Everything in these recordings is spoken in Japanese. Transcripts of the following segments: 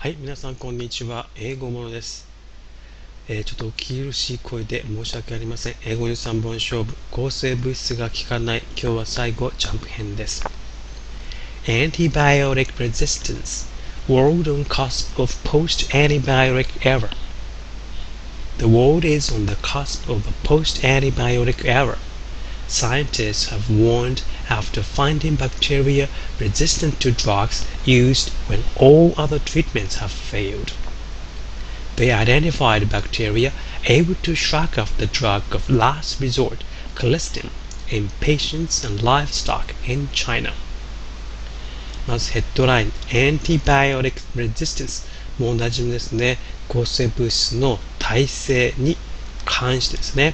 はい、皆さんこんにちは。英語ものです。えーちょっとお苦しい声で申し訳ありません。英語に3本勝負。抗生物質が効かない。今日は最後、ジャンプ編です。Antibiotic resistance. World on cusp of post-antibiotic era. The world is on the cusp of a post-antibiotic era. Scientists have warned after finding bacteria resistant to drugs used when all other treatments have failed. They identified bacteria able to shrug off the drug of last resort, colistin, in patients and livestock in China. まずヘッドライン、Antibiotic Resistance。もう同じみですね。抗生物質の耐性に関してですね。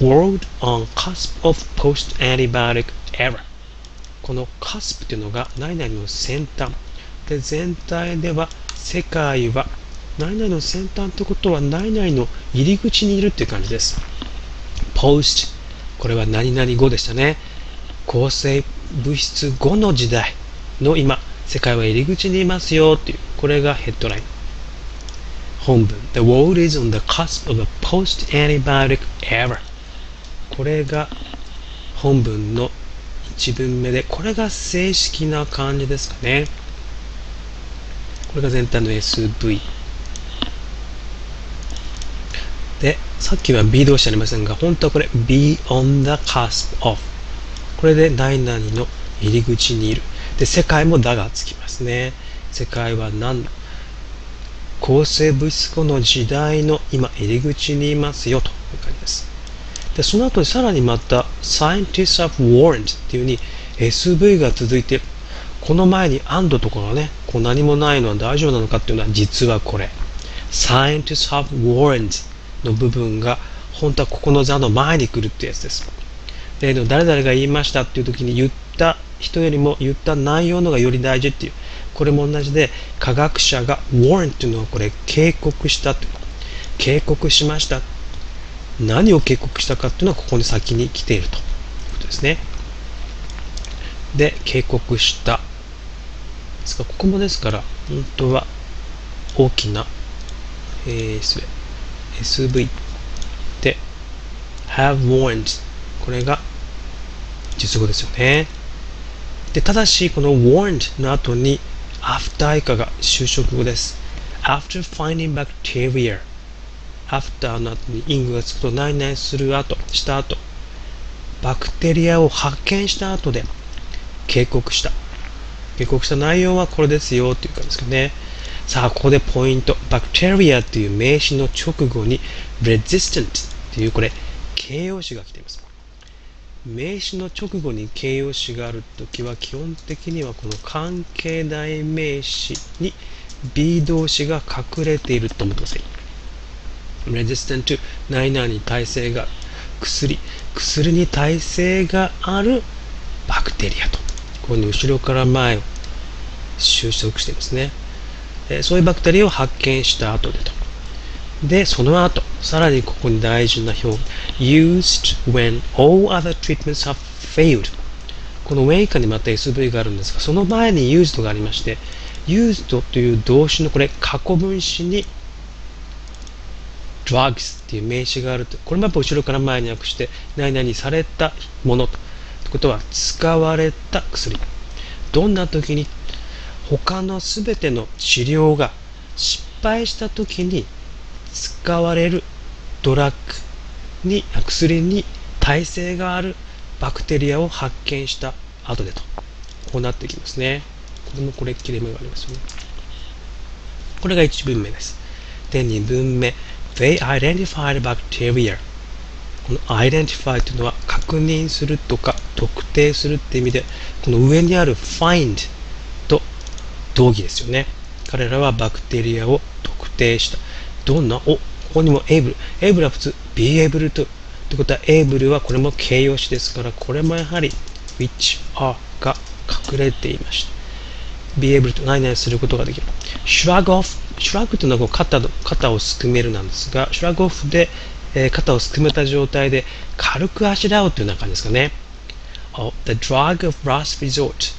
World on cusp of post-antibiotic era この cusp というのが何々の先端。で全体では世界は何々の先端ということは何々の入り口にいるっていう感じです。Post これは何々後でしたね。抗生物質後の時代の今世界は入り口にいますよっていう。これがヘッドライン。本文。The world is on the cusp of a post-antibiotic era これが本文の1文目で、これが正式な感じですかね。これが全体の SV。で、さっきは B 動詞ありませんが、本当はこれ be on the cusp of。これで何々の入り口にいる。で、世界もだがつきますね。世界は何だ抗生物質の時代の今入り口にいますよという感じです。でその後にさらにまた Scientists have warned っていうふうに SV が続いてこの前に and とかがねこう何もないのは大丈夫なのかっていうのは実はこれ。Scientists have warned の部分が本当はここの座の前に来るってやつです。例の誰々が言いましたっていう時に言った人よりも言った内容のがより大事っていう。これも同じで科学者が warn っていうのはこれ警告したって警告しました。何を警告したかっていうのはここに先に来ているということですね。で、警告した。ですからここもですから、本当は大きな、えー、失礼 SV で have warned これが述語ですよね。で、ただしこの warned の後に after 以下が修飾語です。after finding bacteria after の後に ing がつくと何々する後、した後、バクテリアを発見した後で警告した。警告した内容はこれですよっていう感じですかね。さあ、ここでポイント。バクテリアっていう名詞の直後に resistant っていうこれ形容詞が来ています。名詞の直後に形容詞があるときは基本的にはこの関係代名詞に B 動詞が隠れていると思ってください。Resistant to 何々に耐性がある薬。薬に耐性があるバクテリアと。ここに後ろから前を収束してですね、えーそういうバクテリアを発見した後でと。でその後さらにここに大事な表 used when all other treatments have failed この when 以下にまた SV があるんですがその前に used がありまして used という動詞のこれ過去分詞に drugs っていう名詞があると。これもやっぱ後ろから前に訳して、何々されたものと。ってことは、使われた薬。どんな時に、他のすべての治療が失敗した時に使われるドラッグに、薬に耐性があるバクテリアを発見した後でと。こうなってきますね。これもこれ切れ目がありますよね。これが1文目です。で、2文目。They identified bacteria. この identify というのは確認するとか特定するって意味で、この上にある find と同義ですよね。彼らはバクテリアを特定した。どんな？お、ここにも able。able は普通 be able to。ってことは able はこれも形容詞ですから、これもやはり which are が隠れていました。be able to 何々することができる。Shrug off shrug というのは肩肩をすくめるなんですが、shrug off で、えー肩をすくめた状態で軽くあしらうというような感じですかね。Oh, the drug of last resort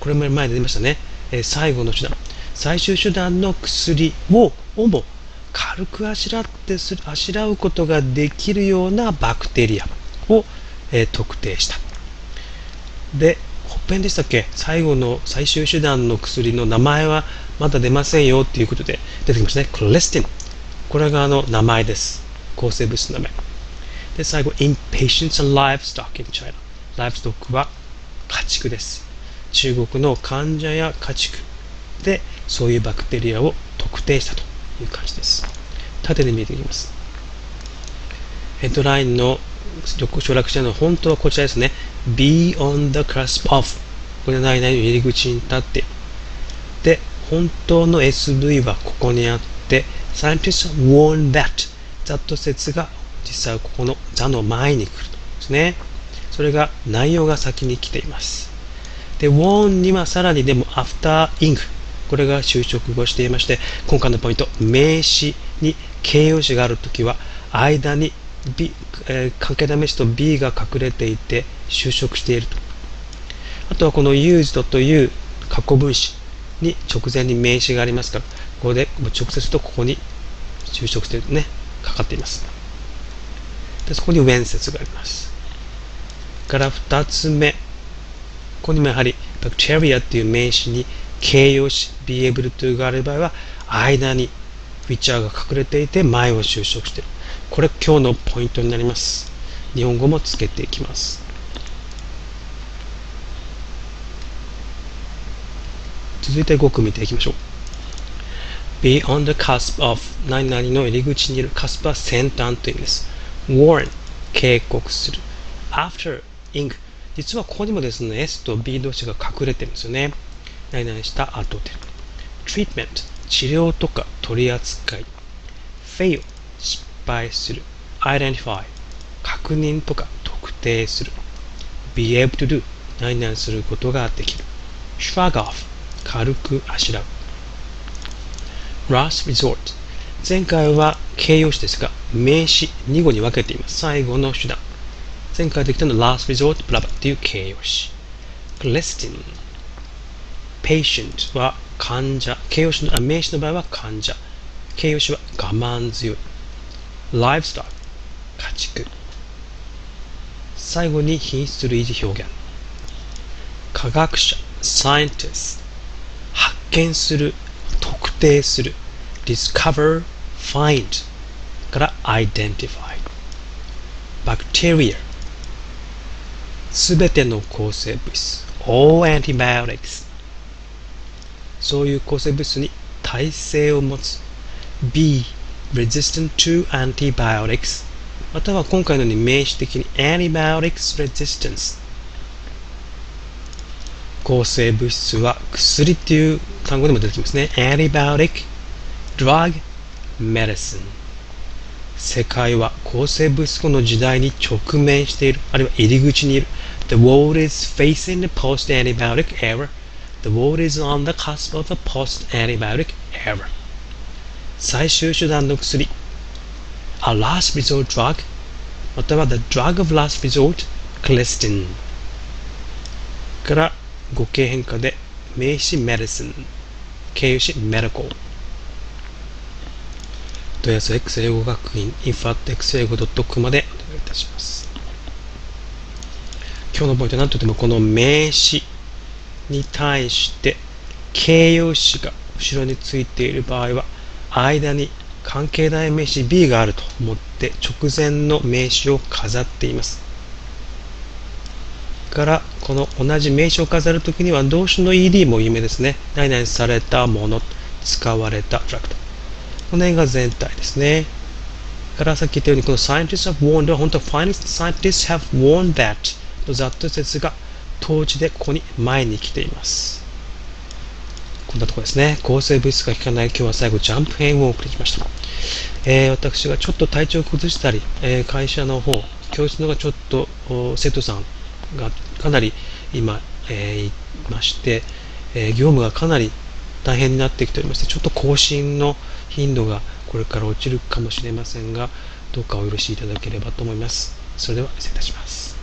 これも前で出ましたね。えー最後の手段。最終手段の薬ををも軽くあしらってするあしらうことができるようなバクテリアを、えー、特定した。で、ほっぺんでしたっけ？最後の最終手段の薬の名前はまだ出ませんよっていうことで出てきましたね。クレスティン。これがあの名前です。抗生物質の名前。で、最後、impatience and livestock in China。ライフストックは家畜です。中国の患者や家畜でそういうバクテリアを特定したという感じです。縦で見えてきます。ヘッドラインの省略者の本当はこちらですね。be on the cusp of これないないの入り口に立って。で、本当の SV はここにあって、scientists warn that that 説が実際はここの座の前に来るとですね。それが内容が先に来ています。で、warn にはさらにでも after ing これが就職語していまして、今回のポイント、名詞に形容詞があるときは、間に B、えー、関係名詞と B が隠れていて就職していると。あとはこの used という過去分詞に直前に名詞がありますから、ここで直接とここに就職してね、かかっています。で、そこに when 説があります。から二つ目。ここにもやはり bacteria っていう名詞に形容詞 be able to がある場合は間に which が隠れていて前を就職している。これ今日のポイントになります。日本語もつけていきます。続いて5句見ていきましょう。be on the cusp of 何々の入り口にいる cusp は先端という意味です。warn 警告する。after ing 実はここにもですね S と B 同士が隠れてるんですよね。何々した後で。treatment 治療とか取り扱い。fail 失敗する。identify 確認とか特定する。be able to do 何々することができる。shrug off 軽くあしらう。last resort 前回は形容詞ですが名詞2語に分けています。最後の手段。前回できたの last resort ブラバっていう形容詞。glestin patient は患者。形容詞の、あ名詞の場合は患者。形容詞は我慢強い。livestock 家畜。最後に品質類似表現。科学者 scientist 見する特定する discover find から identify bacteria すべての抗生物質 all antibiotics そういう抗生物質に耐性を持つ B resistant to antibiotics または今回のように名詞的に antibiotics resistance 抗生物質は薬っていう単語でも出てきますね antibiotic drug medicine 世界は抗生物質の時代に直面しているあるいは入り口にいる The world is facing the post-antibiotic era. The world is on the cusp of a post-antibiotic era. 最終手段の薬 A last resort drug または The drug of last resort Clestin から語形変化で名詞 medicine 形容詞 medical 問い合わせ X 英語学院 info.x 英語 .com までお願いいたします今日のポイントは何といってもこの名詞に対して形容詞が後ろについている場合は間に関係代名詞 B があると思って直前の名詞を飾っています。からこの同じ名詞を飾るときには動詞の ED も有名ですね。何々されたもの、使われたトラクト。この辺が全体ですね。からさっき言ったようにこの scientists have warned は本当は scientists have warned that ざっと説が当時でここに前に来ています。こんなところですね。抗生物質が効かない今日は最後ジャンプ編をお送りしました。えー、私がちょっと体調を崩したり、えー、会社の方、教室のがちょっと生徒さんがかなり今、えー、いまして、え業務がかなり大変になってきておりまして、ちょっと更新の頻度がこれから落ちるかもしれませんが、どうかお許しいただければと思います。それでは失礼いたします。